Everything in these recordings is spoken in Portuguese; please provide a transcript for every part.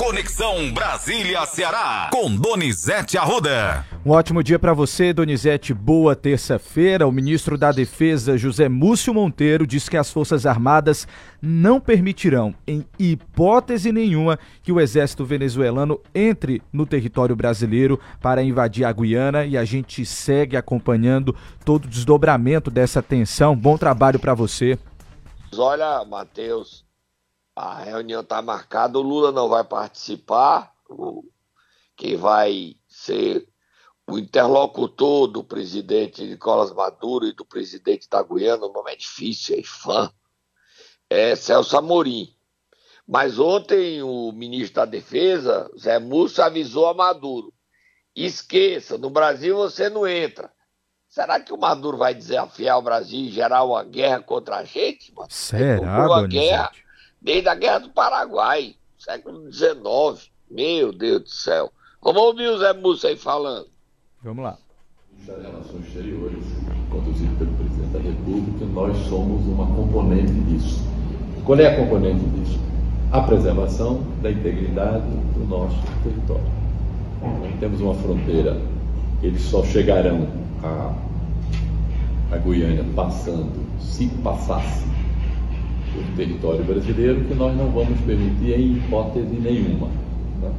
Conexão Brasília-Ceará, com Donizete Arruda. Um ótimo dia para você, Donizete. Boa terça-feira. O ministro da Defesa, José Múcio Monteiro, diz que as Forças Armadas não permitirão, em hipótese nenhuma, que o exército venezuelano entre no território brasileiro para invadir a Guiana e a gente segue acompanhando todo o desdobramento dessa tensão. Bom trabalho para você. Olha, Matheus, a reunião está marcada, o Lula não vai participar, quem vai ser o interlocutor do presidente Nicolás Maduro e do presidente da Guiana, o nome é difícil, é fã, é Celso Amorim. Mas ontem o ministro da Defesa, Zé Múcio, avisou a Maduro: esqueça, no Brasil você não entra. Será que o Maduro vai desafiar o Brasil e gerar uma guerra contra a gente? Mano? Será, uma guerra desde a Guerra do Paraguai, século XIX. Meu Deus do céu. Vamos ouvir o Zé Múcio aí falando. Vamos lá. Das Relações Exteriores, conduzido pelo presidente da República, nós somos uma componente disso. Qual é a componente disso? A preservação da integridade do nosso território. Nós temos uma fronteira, eles só chegarão a, a Guiânia passando, se passasse o território brasileiro que nós não vamos permitir em hipótese nenhuma. Né?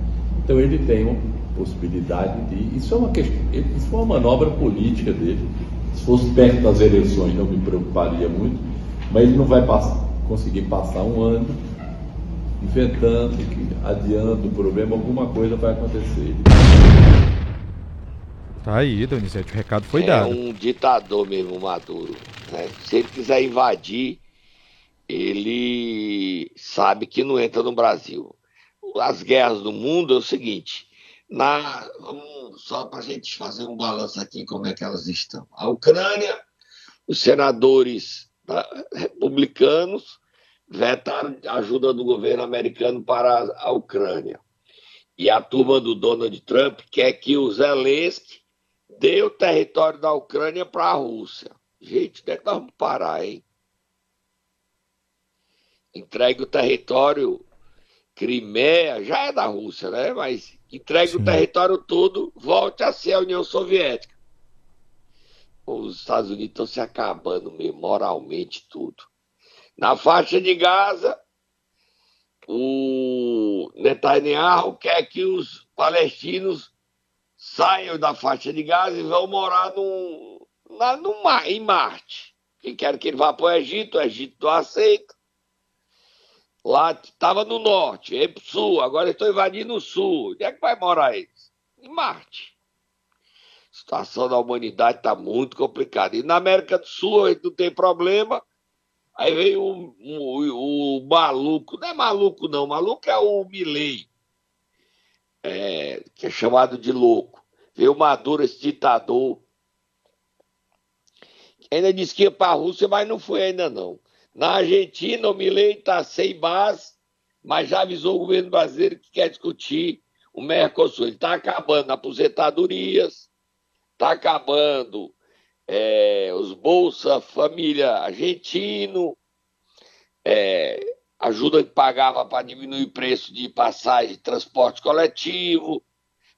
Então ele tem uma possibilidade de. Isso é uma questão, isso foi uma manobra política dele. Se fosse perto das eleições não me preocuparia muito, mas ele não vai conseguir passar um ano inventando, adiando o problema, alguma coisa vai acontecer. Tá aí, Donizete, o recado foi é dado. É um ditador mesmo, Maduro. Né? Se ele quiser invadir, ele sabe que não entra no Brasil. As guerras do mundo é o seguinte, na, só para a gente fazer um balanço aqui como é que elas estão. A Ucrânia, os senadores tá, republicanos vetaram a ajuda do governo americano para a Ucrânia. E a turma do Donald Trump quer que o Zelensky dê o território da Ucrânia para a Rússia. Gente, onde é que nós vamos parar, hein? Entregue o território Crimeia, já é da Rússia, né? Mas entregue Sim. o território todo, volte a ser a União Soviética. Os Estados Unidos estão se acabando mesmo, moralmente tudo. Na faixa de Gaza, o Netanyahu quer que os palestinos saiam da faixa de Gaza e vão morar no, na, no, em Marte. Quem quer que ele vá para o Egito, o Egito não aceita. Lá estava no norte, aí pro sul, agora estou invadindo o sul. Onde é que vai morar eles? Em Marte. A situação da humanidade está muito complicada. E na América do Sul a gente não tem problema. Aí veio o, o, o maluco, não é maluco não, maluco é o Milley, é, que é chamado de louco. Veio o Maduro, esse ditador. Ainda disse que ia para a Rússia, mas não foi ainda não. Na Argentina, o Milei está sem base, mas já avisou o governo brasileiro que quer discutir o Mercosul. Ele está acabando aposentadorias, está acabando é, os Bolsa Família Argentino, é, ajuda que pagava para diminuir o preço de passagem de transporte coletivo,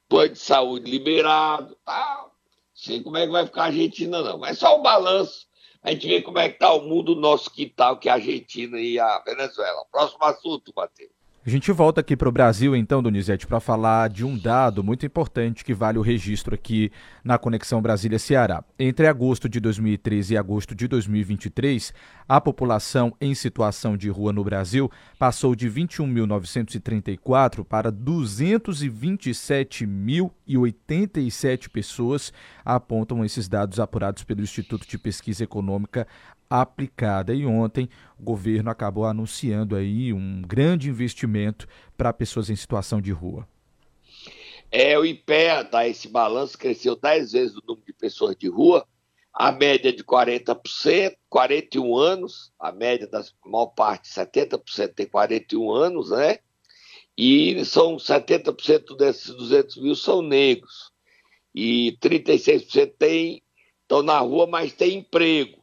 plano de saúde liberado, tá? sei como é que vai ficar a Argentina, não. Mas só o balanço a gente vê como é que está o mundo nosso quintal, que é a Argentina e a Venezuela. Próximo assunto, Matheus. A gente volta aqui para o Brasil, então, Donizete, para falar de um dado muito importante que vale o registro aqui na Conexão Brasília-Ceará. Entre agosto de 2013 e agosto de 2023, a população em situação de rua no Brasil passou de 21.934 para 227.087 pessoas, apontam esses dados apurados pelo Instituto de Pesquisa Econômica aplicada. E ontem o governo acabou anunciando aí um grande investimento para pessoas em situação de rua. É, o IPEA dá esse balanço, cresceu 10 vezes o número de pessoas de rua, a média de 40%, 41 anos, a média da maior parte, 70% tem 41 anos, né? E são 70% desses 200 mil são negros. E 36% tem, estão na rua, mas tem emprego.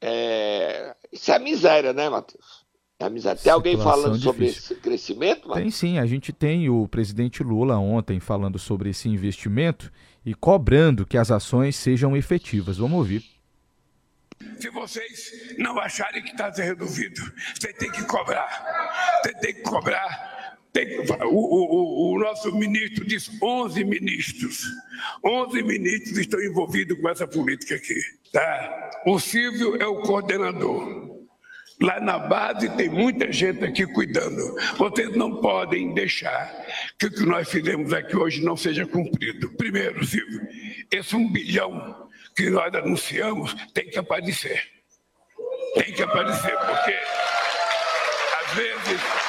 É... Isso é miséria, né, Matheus? amizade. Tem alguém falando difícil. sobre esse crescimento? Mano? Tem sim, a gente tem o presidente Lula ontem falando sobre esse investimento e cobrando que as ações sejam efetivas. Vamos ouvir. Se vocês não acharem que está resolvido, você tem que cobrar. Você tem que cobrar. Tem, o, o, o, nosso ministro diz 11 ministros. 11 ministros estão envolvidos com essa política aqui. Tá? O Silvio é o coordenador. Lá na base tem muita gente aqui cuidando. Vocês não podem deixar que o que nós fizemos aqui hoje não seja cumprido. Primeiro, Silvio, esse um bilhão que nós anunciamos tem que aparecer. Tem que aparecer, porque às vezes.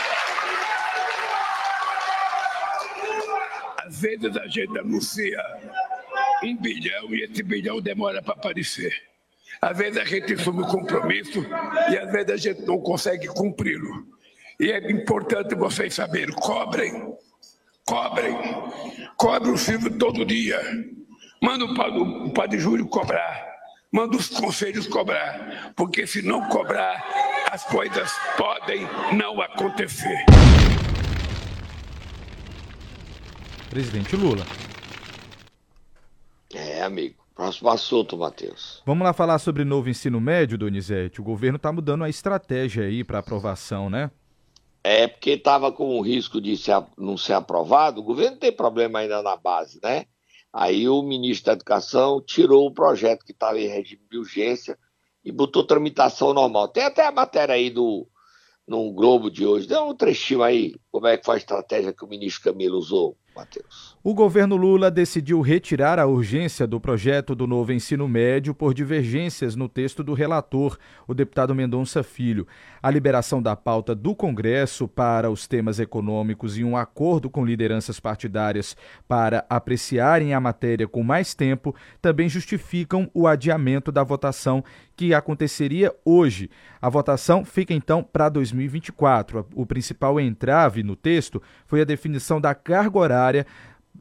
Às vezes a gente anuncia um bilhão e esse bilhão demora para aparecer. Às vezes a gente assume compromisso e às vezes a gente não consegue cumpri-lo. E é importante vocês saberem, cobrem, cobrem, cobrem o filho todo dia. Manda o padre Júlio cobrar, manda os conselhos cobrar, porque se não cobrar, as coisas podem não acontecer. Presidente Lula. É, amigo. Próximo assunto, Matheus. Vamos lá falar sobre novo ensino médio, Donizete. O governo está mudando a estratégia aí para aprovação, né? É, porque estava com o risco de ser, não ser aprovado. O governo tem problema ainda na base, né? Aí o ministro da Educação tirou o projeto que estava em regime de urgência e botou tramitação normal. Tem até a matéria aí do no Globo de hoje. Dê um trechinho aí, como é que foi a estratégia que o ministro Camilo usou. Matheus. O governo Lula decidiu retirar a urgência do projeto do novo ensino médio por divergências no texto do relator, o deputado Mendonça Filho. A liberação da pauta do Congresso para os temas econômicos e um acordo com lideranças partidárias para apreciarem a matéria com mais tempo também justificam o adiamento da votação que aconteceria hoje. A votação fica então para 2024. O principal entrave no texto foi a definição da carga horária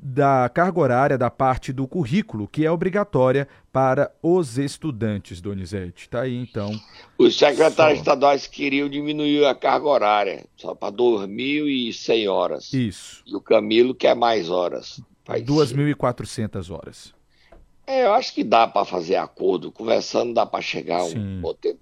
da carga horária da parte do currículo, que é obrigatória para os estudantes, Donizete. Está aí, então. Os secretários só... estaduais queriam diminuir a carga horária, só para 2.100 horas. Isso. E o Camilo quer mais horas. 2.400 horas. É, eu acho que dá para fazer acordo, conversando dá para chegar um roteiro.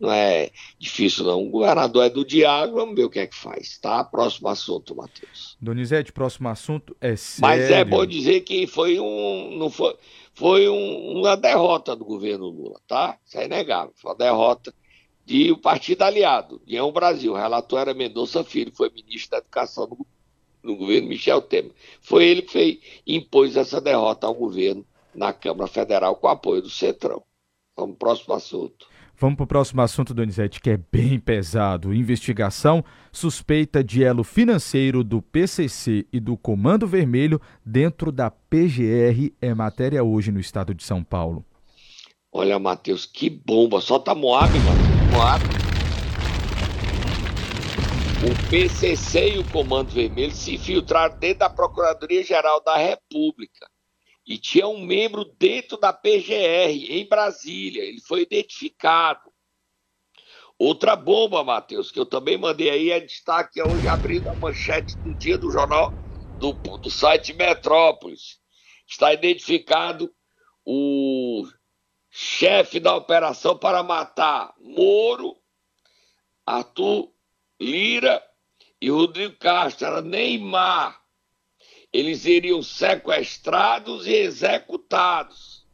Não é difícil, não. O governador é do diálogo, vamos ver o que é que faz, tá? Próximo assunto, Matheus. Donizete, próximo assunto é sério. Mas é bom dizer que foi um. Não foi, foi um, uma derrota do governo Lula, tá? Isso é inegável. Foi uma derrota de o partido aliado, União Brasil. O relator era Mendonça Filho, foi ministro da Educação no, no governo Michel Temer. Foi ele que fez, impôs essa derrota ao governo na Câmara Federal com apoio do Centrão. Vamos para o próximo assunto. Vamos para o próximo assunto, Donizete, que é bem pesado. Investigação suspeita de elo financeiro do PCC e do Comando Vermelho dentro da PGR é matéria hoje no estado de São Paulo. Olha, Matheus, que bomba. Solta Moab, mano. Moab. O PCC e o Comando Vermelho se infiltraram dentro da Procuradoria-Geral da República e tinha um membro dentro da PGR, em Brasília. Ele foi identificado. Outra bomba, Matheus, que eu também mandei aí, é destaque hoje abrindo a manchete do dia do jornal do, do site Metrópolis. Está identificado o chefe da operação para matar Moro, Arthur Lira e Rodrigo Castro. Era Neymar eles iriam sequestrados e executados.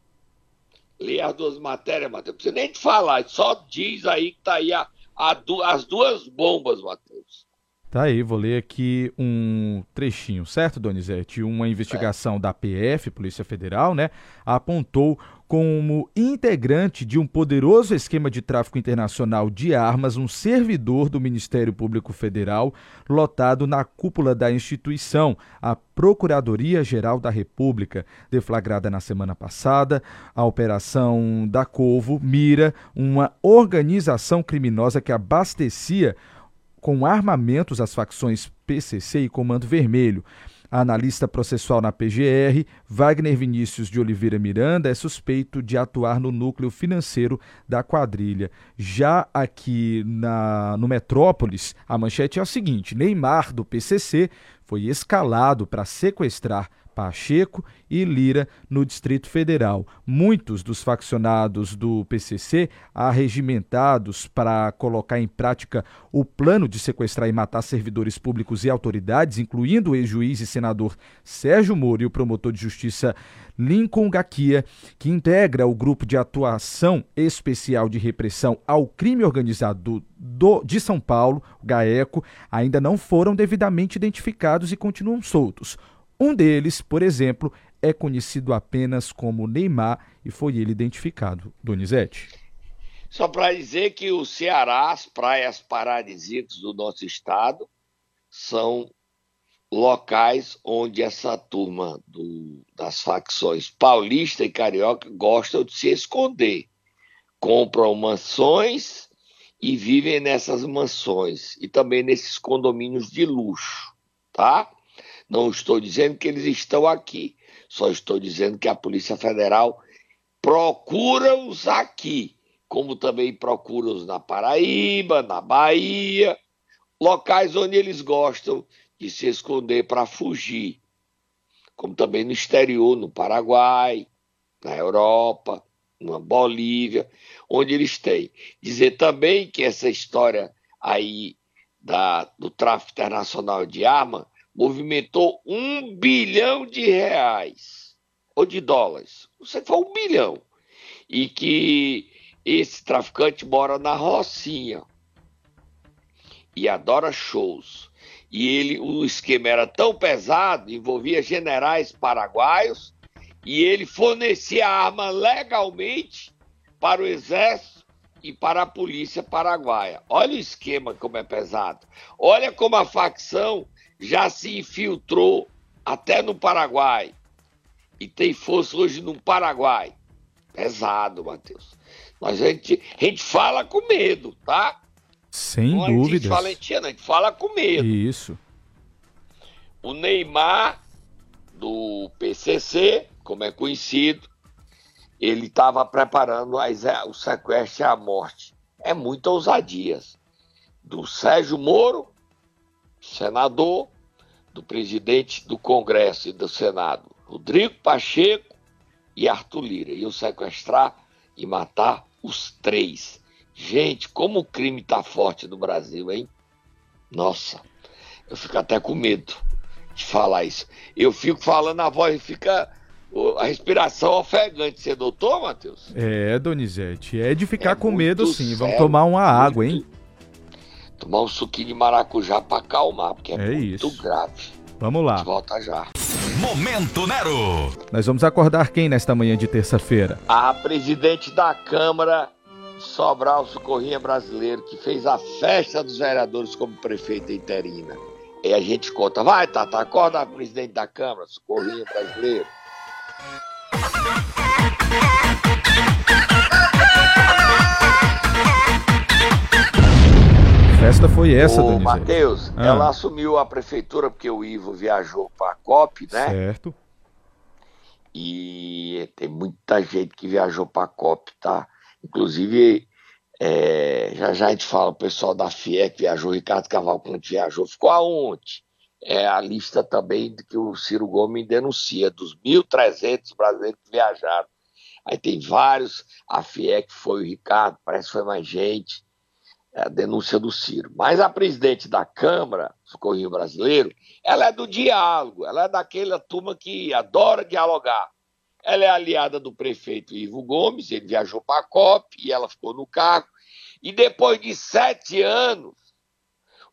Lê as duas matérias, Matheus. Não precisa nem te falar, só diz aí que tá aí a, a, as duas bombas, Matheus. Tá aí, vou ler aqui um trechinho, certo, Donizete? Uma investigação é. da PF, Polícia Federal, né, apontou como integrante de um poderoso esquema de tráfico internacional de armas um servidor do Ministério Público Federal lotado na cúpula da instituição, a Procuradoria-Geral da República. Deflagrada na semana passada, a Operação da Covo mira uma organização criminosa que abastecia com armamentos as facções PCC e Comando Vermelho. Analista processual na PGR, Wagner Vinícius de Oliveira Miranda é suspeito de atuar no núcleo financeiro da quadrilha. Já aqui na, no Metrópolis, a manchete é a seguinte: Neymar, do PCC, foi escalado para sequestrar Pacheco e Lira no Distrito Federal. Muitos dos faccionados do PCC, arregimentados para colocar em prática o plano de sequestrar e matar servidores públicos e autoridades, incluindo o ex-juiz e senador Sérgio Moro e o promotor de justiça Lincoln Gaquia, que integra o grupo de atuação especial de repressão ao crime organizado do, de São Paulo, o GAECO, ainda não foram devidamente identificados e continuam soltos. Um deles, por exemplo, é conhecido apenas como Neymar e foi ele identificado. Donizete. Só para dizer que o Ceará, as praias paradisíacas do nosso estado, são locais onde essa turma do, das facções paulista e carioca gostam de se esconder. Compram mansões e vivem nessas mansões e também nesses condomínios de luxo, tá? Não estou dizendo que eles estão aqui, só estou dizendo que a Polícia Federal procura-os aqui, como também procura-os na Paraíba, na Bahia, locais onde eles gostam de se esconder para fugir, como também no exterior, no Paraguai, na Europa, na Bolívia, onde eles têm. Dizer também que essa história aí da, do tráfico internacional de arma movimentou um bilhão de reais ou de dólares. Você foi um bilhão. E que esse traficante mora na Rocinha e adora shows. E ele, o esquema era tão pesado, envolvia generais paraguaios, e ele fornecia arma legalmente para o exército e para a polícia paraguaia. Olha o esquema como é pesado. Olha como a facção já se infiltrou até no Paraguai e tem força hoje no Paraguai. Pesado, Matheus. Mas a gente, a gente fala com medo, tá? Sem não dúvidas. A gente fala a gente fala com medo. Isso. O Neymar, do PCC, como é conhecido, ele estava preparando o sequestro e a morte. É muita ousadia. Do Sérgio Moro, senador, do presidente do Congresso e do Senado, Rodrigo Pacheco e Arthur Lira. Iam sequestrar e matar os três. Gente, como o crime tá forte no Brasil, hein? Nossa, eu fico até com medo de falar isso. Eu fico falando, a voz fica. A respiração ofegante. Você doutor, Matheus? É, Donizete. É de ficar é com medo, sim. Sério, Vamos tomar uma água, hein? Tomar um suquinho de maracujá para acalmar, porque é, é muito isso. grave. Vamos lá. Volta já. Momento Nero. Nós vamos acordar quem nesta manhã de terça-feira? A presidente da Câmara, Sobral Socorrinha Brasileiro, que fez a festa dos vereadores como prefeita interina. E a gente conta, vai, Tata, acorda a presidente da Câmara, Socorrinha Brasileiro festa foi essa, Ô, Matheus, ah. ela assumiu a prefeitura porque o Ivo viajou para a COP, né? Certo. E tem muita gente que viajou para a COP, tá? Inclusive, é, já já a gente fala, o pessoal da FIEC viajou, o Ricardo Cavalcante viajou, ficou aonde? É a lista também que o Ciro Gomes denuncia, dos 1.300 brasileiros que viajaram. Aí tem vários, a FIEC foi o Ricardo, parece que foi mais gente a denúncia do Ciro. Mas a presidente da Câmara, Socorrinho Brasileiro, ela é do diálogo, ela é daquela turma que adora dialogar. Ela é aliada do prefeito Ivo Gomes, ele viajou para a COP e ela ficou no cargo. E depois de sete anos,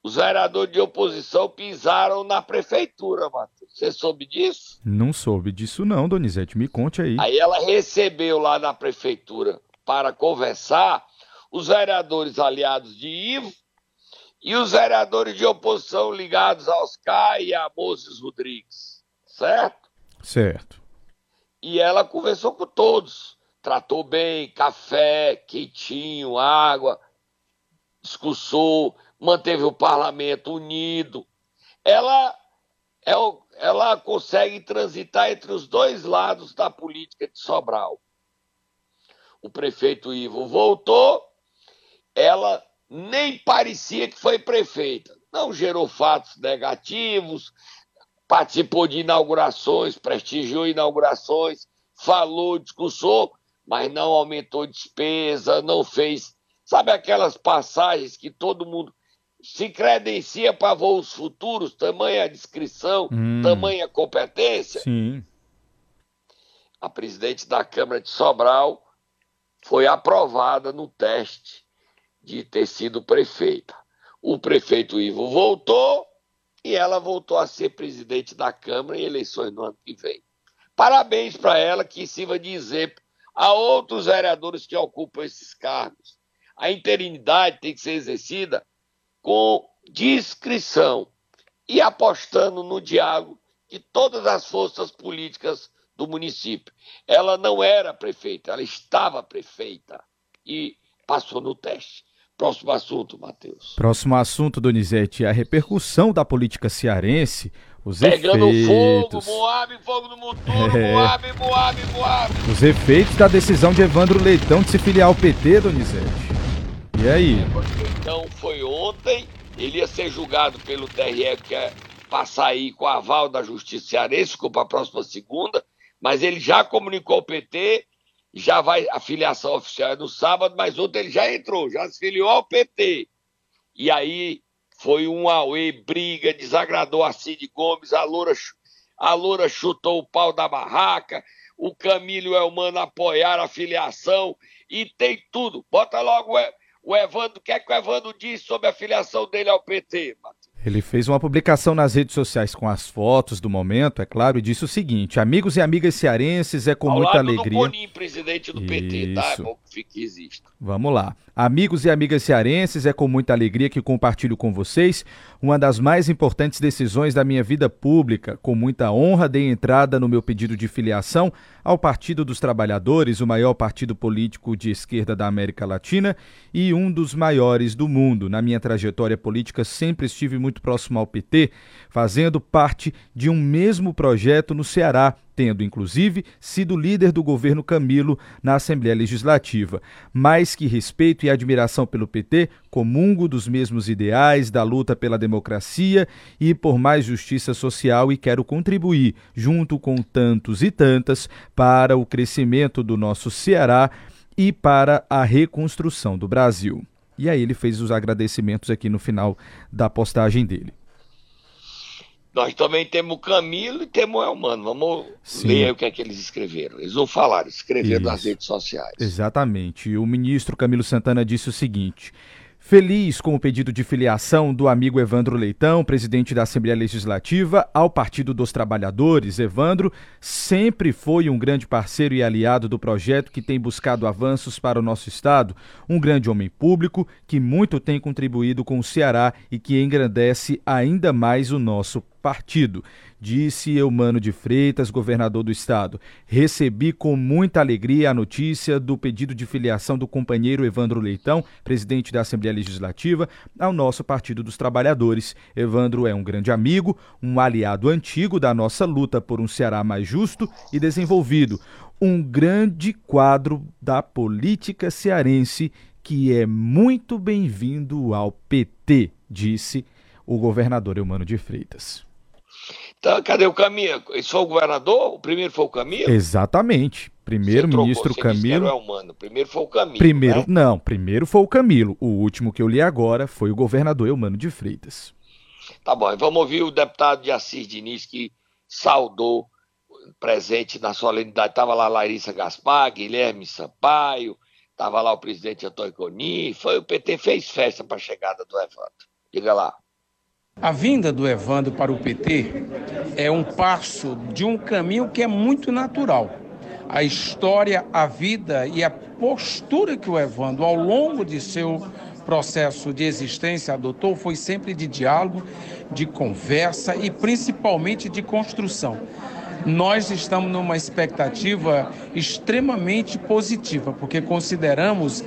os vereadores de oposição pisaram na prefeitura, Matheus. Você soube disso? Não soube disso não, Donizete. Me conte aí. Aí ela recebeu lá na prefeitura para conversar os vereadores aliados de Ivo e os vereadores de oposição ligados aos CAI e a Moses Rodrigues, certo? Certo. E ela conversou com todos, tratou bem, café, quentinho, água, discursou, manteve o parlamento unido. Ela é o, ela consegue transitar entre os dois lados da política de Sobral. O prefeito Ivo voltou, ela nem parecia que foi prefeita. Não gerou fatos negativos, participou de inaugurações, prestigiou inaugurações, falou, discursou, mas não aumentou despesa, não fez. Sabe aquelas passagens que todo mundo se credencia para voos futuros, tamanha descrição, hum, tamanha competência? Sim. A presidente da Câmara de Sobral foi aprovada no teste de ter sido prefeita. O prefeito Ivo voltou e ela voltou a ser presidente da Câmara em eleições no ano que vem. Parabéns para ela, que sirva de exemplo a outros vereadores que ocupam esses cargos. A interinidade tem que ser exercida com discrição e apostando no diálogo de todas as forças políticas do município. Ela não era prefeita, ela estava prefeita e passou no teste. Próximo assunto, Matheus. Próximo assunto, Donizete, a repercussão da política cearense, os Pegando efeitos... fogo, Moab, fogo no motor, é... Moab, Moab, Moab. Os efeitos da decisão de Evandro Leitão de se filiar ao PT, Donizete. E aí? Então foi ontem, ele ia ser julgado pelo TRE, que é passar aí com a aval da Justiça Cearense, ficou para a próxima segunda, mas ele já comunicou ao PT já vai, a filiação oficial é no sábado, mas ontem ele já entrou, já se filiou ao PT. E aí foi um auê, briga, desagradou a Cid Gomes, a Loura, a Loura chutou o pau da barraca, o Camilo e o Elmano apoiaram a filiação e tem tudo. Bota logo o Evandro, o que é que o Evandro disse sobre a filiação dele ao PT, Matheus? Ele fez uma publicação nas redes sociais com as fotos do momento, é claro, e disse o seguinte: Amigos e amigas cearenses, é com Ao muita alegria. Do Boninho, presidente do PT, tá? É bom que fique existe. Vamos lá. Amigos e amigas cearenses, é com muita alegria que compartilho com vocês uma das mais importantes decisões da minha vida pública. Com muita honra, dei entrada no meu pedido de filiação ao Partido dos Trabalhadores, o maior partido político de esquerda da América Latina e um dos maiores do mundo. Na minha trajetória política, sempre estive muito próximo ao PT, fazendo parte de um mesmo projeto no Ceará tendo inclusive sido líder do governo Camilo na Assembleia Legislativa. Mais que respeito e admiração pelo PT, comungo dos mesmos ideais da luta pela democracia e por mais justiça social e quero contribuir, junto com tantos e tantas, para o crescimento do nosso Ceará e para a reconstrução do Brasil. E aí ele fez os agradecimentos aqui no final da postagem dele. Nós também temos o Camilo e temos o Elmano. Vamos Sim. ler o que é que eles escreveram. Eles não falaram, escreveram Isso. nas redes sociais. Exatamente. O ministro Camilo Santana disse o seguinte: Feliz com o pedido de filiação do amigo Evandro Leitão, presidente da Assembleia Legislativa, ao Partido dos Trabalhadores, Evandro sempre foi um grande parceiro e aliado do projeto que tem buscado avanços para o nosso Estado, um grande homem público que muito tem contribuído com o Ceará e que engrandece ainda mais o nosso partido. Disse Eumano de Freitas, governador do estado. Recebi com muita alegria a notícia do pedido de filiação do companheiro Evandro Leitão, presidente da Assembleia Legislativa, ao nosso Partido dos Trabalhadores. Evandro é um grande amigo, um aliado antigo da nossa luta por um Ceará mais justo e desenvolvido. Um grande quadro da política cearense que é muito bem-vindo ao PT, disse o governador Eumano de Freitas. Então, cadê o Camilo? Esse foi o governador? O primeiro foi o Camilo? Exatamente. Primeiro ministro Camilo. É humano. Primeiro foi o Camilo. Primeiro, né? não, primeiro foi o Camilo. O último que eu li agora foi o governador Eumano de Freitas. Tá bom, vamos ouvir o deputado de Assis Diniz que saudou presente na solenidade. Estava lá Larissa Gaspar, Guilherme Sampaio, estava lá o presidente Antônio Coni. Foi o PT fez festa para a chegada do Evandro. Diga lá. A vinda do Evandro para o PT é um passo de um caminho que é muito natural. A história, a vida e a postura que o Evandro, ao longo de seu processo de existência, adotou foi sempre de diálogo, de conversa e principalmente de construção. Nós estamos numa expectativa extremamente positiva, porque consideramos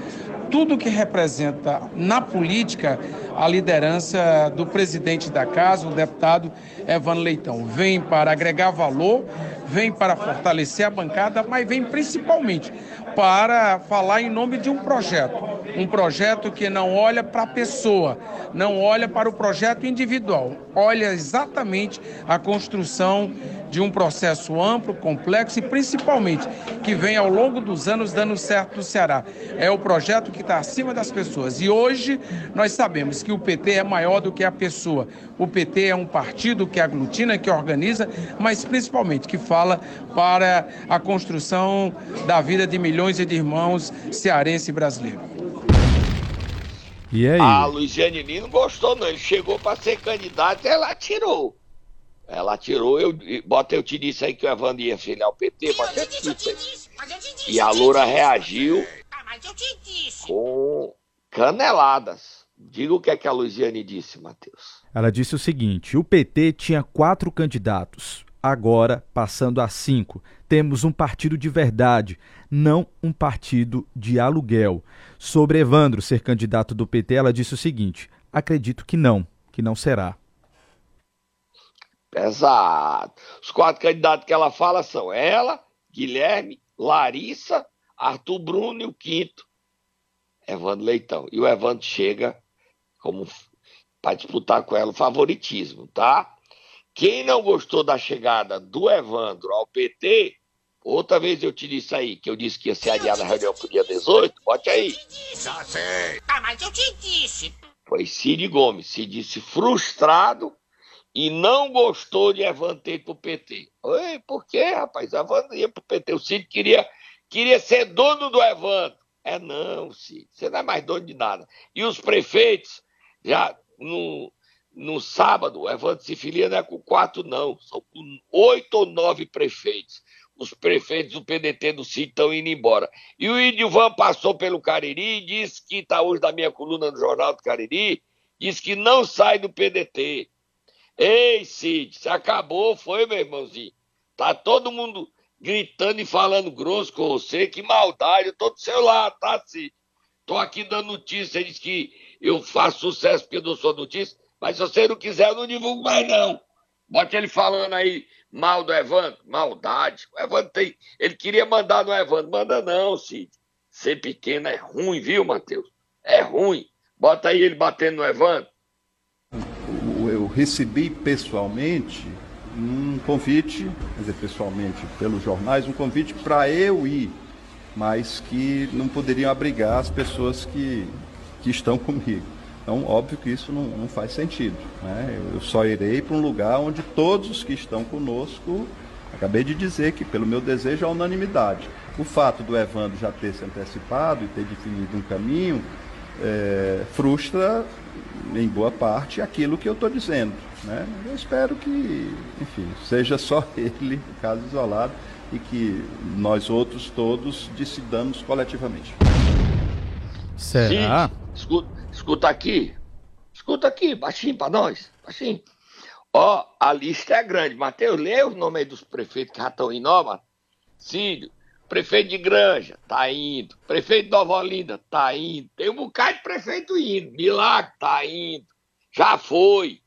tudo que representa na política a liderança do presidente da casa, o deputado Evandro Leitão. Vem para agregar valor, vem para fortalecer a bancada, mas vem principalmente para falar em nome de um projeto. Um projeto que não olha para a pessoa, não olha para o projeto individual, olha exatamente a construção de um processo amplo, complexo e principalmente que vem ao longo dos anos dando certo no Ceará. É o projeto que está acima das pessoas. E hoje nós sabemos que o PT é maior do que a pessoa. O PT é um partido que aglutina, que organiza, mas principalmente que fala para a construção da vida de milhões de irmãos cearense e brasileiro. E aí? A Luiziane não gostou, não. Ele chegou para ser candidato e ela tirou. Ela tirou, eu, bota eu te disse aí que o Evandro ia filiar o PT, bota eu te disse. E a Loura reagiu ah, com caneladas. Diga o que é que a Luiziane disse, Matheus. Ela disse o seguinte: o PT tinha quatro candidatos, agora passando a cinco. Temos um partido de verdade, não um partido de aluguel. Sobre Evandro ser candidato do PT, ela disse o seguinte: acredito que não, que não será. Pesado. Os quatro candidatos que ela fala são ela, Guilherme, Larissa, Arthur Bruno e o quinto, Evandro Leitão. E o Evandro chega como para disputar com ela o favoritismo, tá? Quem não gostou da chegada do Evandro ao PT, outra vez eu te disse aí, que eu disse que ia ser adiada a reunião pro dia 18, bote aí. Já sei. Ah, mas eu te disse. Foi Cid Gomes, se disse frustrado e não gostou de Evandro ter ido pro PT. Oi, por quê, rapaz? Evandro ia pro PT. O Cid queria, queria ser dono do Evandro. É não, Cid, você não é mais dono de nada. E os prefeitos, já no, no sábado, o Evandro se filia não é com quatro, não. São com oito ou nove prefeitos. Os prefeitos do PDT do Cid estão indo embora. E o Idilvan passou pelo Cariri e disse que está hoje na minha coluna no Jornal do Cariri, disse que não sai do PDT Ei, Cid, se acabou, foi, meu irmãozinho. Tá todo mundo gritando e falando grosso com você, que maldade, eu tô do seu lado, tá, Cid? Tô aqui dando notícia, diz que eu faço sucesso porque eu não sou notícia, mas se você não quiser, eu não divulgo mais, não. Bote ele falando aí mal do Evandro, maldade. O Evandro tem. Ele queria mandar no Evandro, manda não, Cid. Ser pequeno é ruim, viu, Matheus? É ruim. Bota aí ele batendo no Evandro recebi pessoalmente um convite, quer dizer, pessoalmente pelos jornais, um convite para eu ir, mas que não poderiam abrigar as pessoas que, que estão comigo. Então, óbvio que isso não, não faz sentido. Né? Eu só irei para um lugar onde todos os que estão conosco, acabei de dizer que, pelo meu desejo, há unanimidade. O fato do Evandro já ter se antecipado e ter definido um caminho é, frustra em boa parte, aquilo que eu estou dizendo. Né? Eu espero que, enfim, seja só ele, caso isolado, e que nós outros todos decidamos coletivamente. Será? Sim, escuta, escuta aqui, escuta aqui, baixinho para nós, baixinho. Ó, a lista é grande. Mateus, lê os nomes aí dos prefeitos que já estão indo, ó, Cílio, Prefeito de Granja, tá indo. Prefeito de Nova Olinda, tá indo. Tem um bocado de prefeito indo. Milagre, tá indo. Já foi.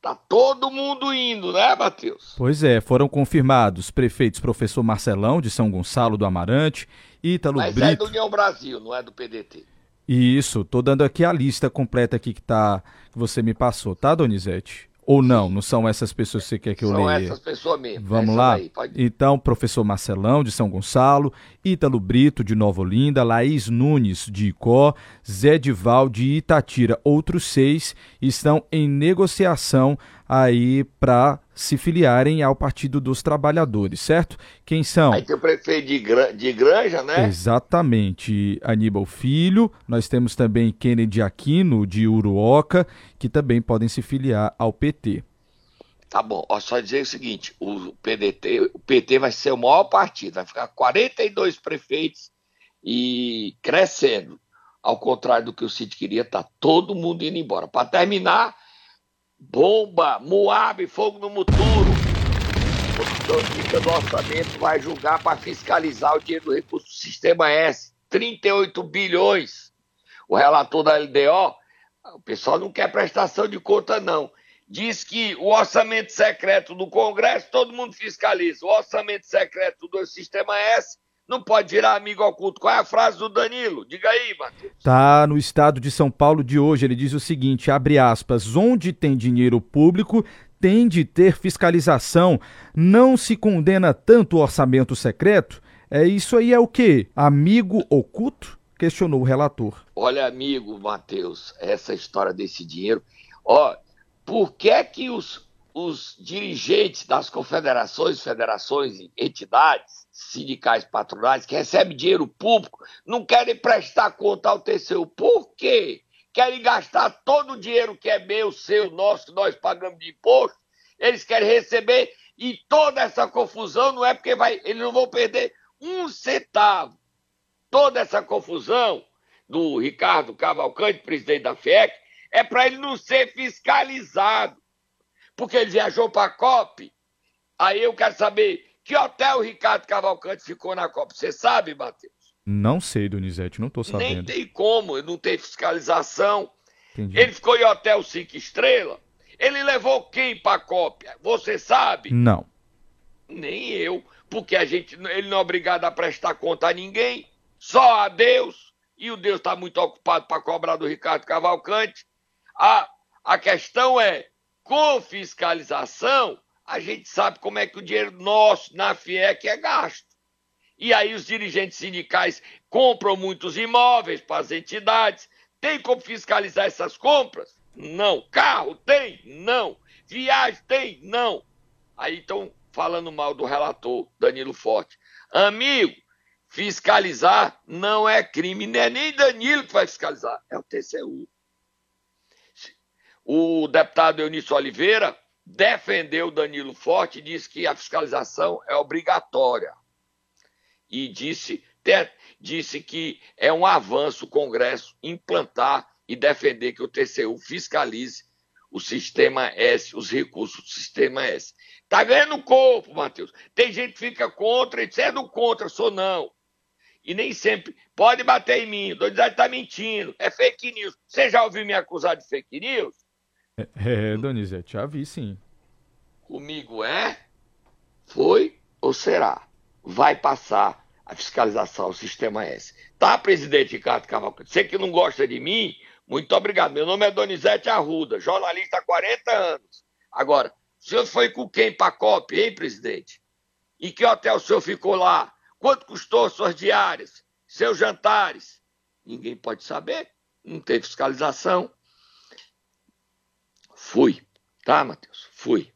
Tá todo mundo indo, né, Matheus? Pois é, foram confirmados prefeitos professor Marcelão, de São Gonçalo do Amarante, Ítalo Mas Brito... Mas é do União Brasil, não é do PDT. Isso, tô dando aqui a lista completa aqui que, tá, que você me passou, tá, Donizete? Ou não, não são essas pessoas que você quer que eu leia? São essas pessoas mesmo. Vamos lá? Aí, então, professor Marcelão, de São Gonçalo, Ítalo Brito, de Nova Olinda, Laís Nunes, de Icó, Zé Dival, de Itatira. Outros seis estão em negociação aí para se filiarem ao Partido dos Trabalhadores, certo? Quem são? Aí tem o prefeito de, Gra de Granja, né? Exatamente. Aníbal Filho, nós temos também Kennedy Aquino, de Uruoca, que também podem se filiar ao PT. Tá bom, ó, só dizer o seguinte, o PDT, o PT vai ser o maior partido, vai ficar 42 prefeitos e crescendo. Ao contrário do que o Cid queria, tá todo mundo indo embora. Para terminar, bomba, Moab, fogo no muturo. O do orçamento vai julgar para fiscalizar o dinheiro do recurso do Sistema S. 38 bilhões. o relator da LDO, o pessoal não quer prestação de conta, não. Diz que o orçamento secreto do Congresso, todo mundo fiscaliza. O orçamento secreto do Sistema S não pode virar amigo oculto. Qual é a frase do Danilo? Diga aí, Matheus. Tá no estado de São Paulo de hoje, ele diz o seguinte, abre aspas, onde tem dinheiro público tem de ter fiscalização. Não se condena tanto o orçamento secreto? É isso aí é o quê? Amigo oculto? Questionou o relator. Olha, amigo Matheus, essa história desse dinheiro. Ó, por que é que os, os dirigentes das confederações, federações e entidades sindicais patronais que recebem dinheiro público não querem prestar conta ao TCU? Por quê? querem gastar todo o dinheiro que é meu, seu, nosso, que nós pagamos de imposto, eles querem receber e toda essa confusão não é porque vai, eles não vão perder um centavo. Toda essa confusão do Ricardo Cavalcante, presidente da FIEC, é para ele não ser fiscalizado. Porque ele viajou para a COP. Aí eu quero saber que hotel o Ricardo Cavalcante ficou na COP. Você sabe, Matheus? Não sei, Donizete, não estou sabendo. Nem tem como, não tem fiscalização. Entendi. Ele ficou em hotel cinco estrelas. Ele levou quem para cópia? Você sabe? Não. Nem eu, porque a gente, ele não é obrigado a prestar conta a ninguém, só a Deus. E o Deus está muito ocupado para cobrar do Ricardo Cavalcante. A, a questão é, com fiscalização, a gente sabe como é que o dinheiro nosso na FIEC é gasto. E aí os dirigentes sindicais compram muitos imóveis para as entidades. Tem como fiscalizar essas compras? Não. Carro tem? Não. Viagem tem? Não. Aí estão falando mal do relator, Danilo Forte. Amigo, fiscalizar não é crime, não é nem Danilo que vai fiscalizar, é o TCU. O deputado Eunício Oliveira defendeu Danilo Forte e disse que a fiscalização é obrigatória e disse, disse que é um avanço o Congresso implantar e defender que o TCU fiscalize o sistema S, os recursos do sistema S. Tá ganhando corpo, Matheus. Tem gente que fica contra, e diz, é do contra, sou não. E nem sempre. Pode bater em mim, Donizete está mentindo. É fake news. Você já ouviu me acusar de fake news? É, é Donizete, já vi sim. Comigo é, foi ou será? vai passar a fiscalização ao sistema S. Tá, presidente Ricardo Cavalcante? Você que não gosta de mim, muito obrigado. Meu nome é Donizete Arruda, jornalista há 40 anos. Agora, o senhor foi com quem para a COP, hein, presidente? Em que hotel o senhor ficou lá? Quanto custou suas diárias? Seus jantares? Ninguém pode saber. Não tem fiscalização. Fui, tá, Matheus? Fui.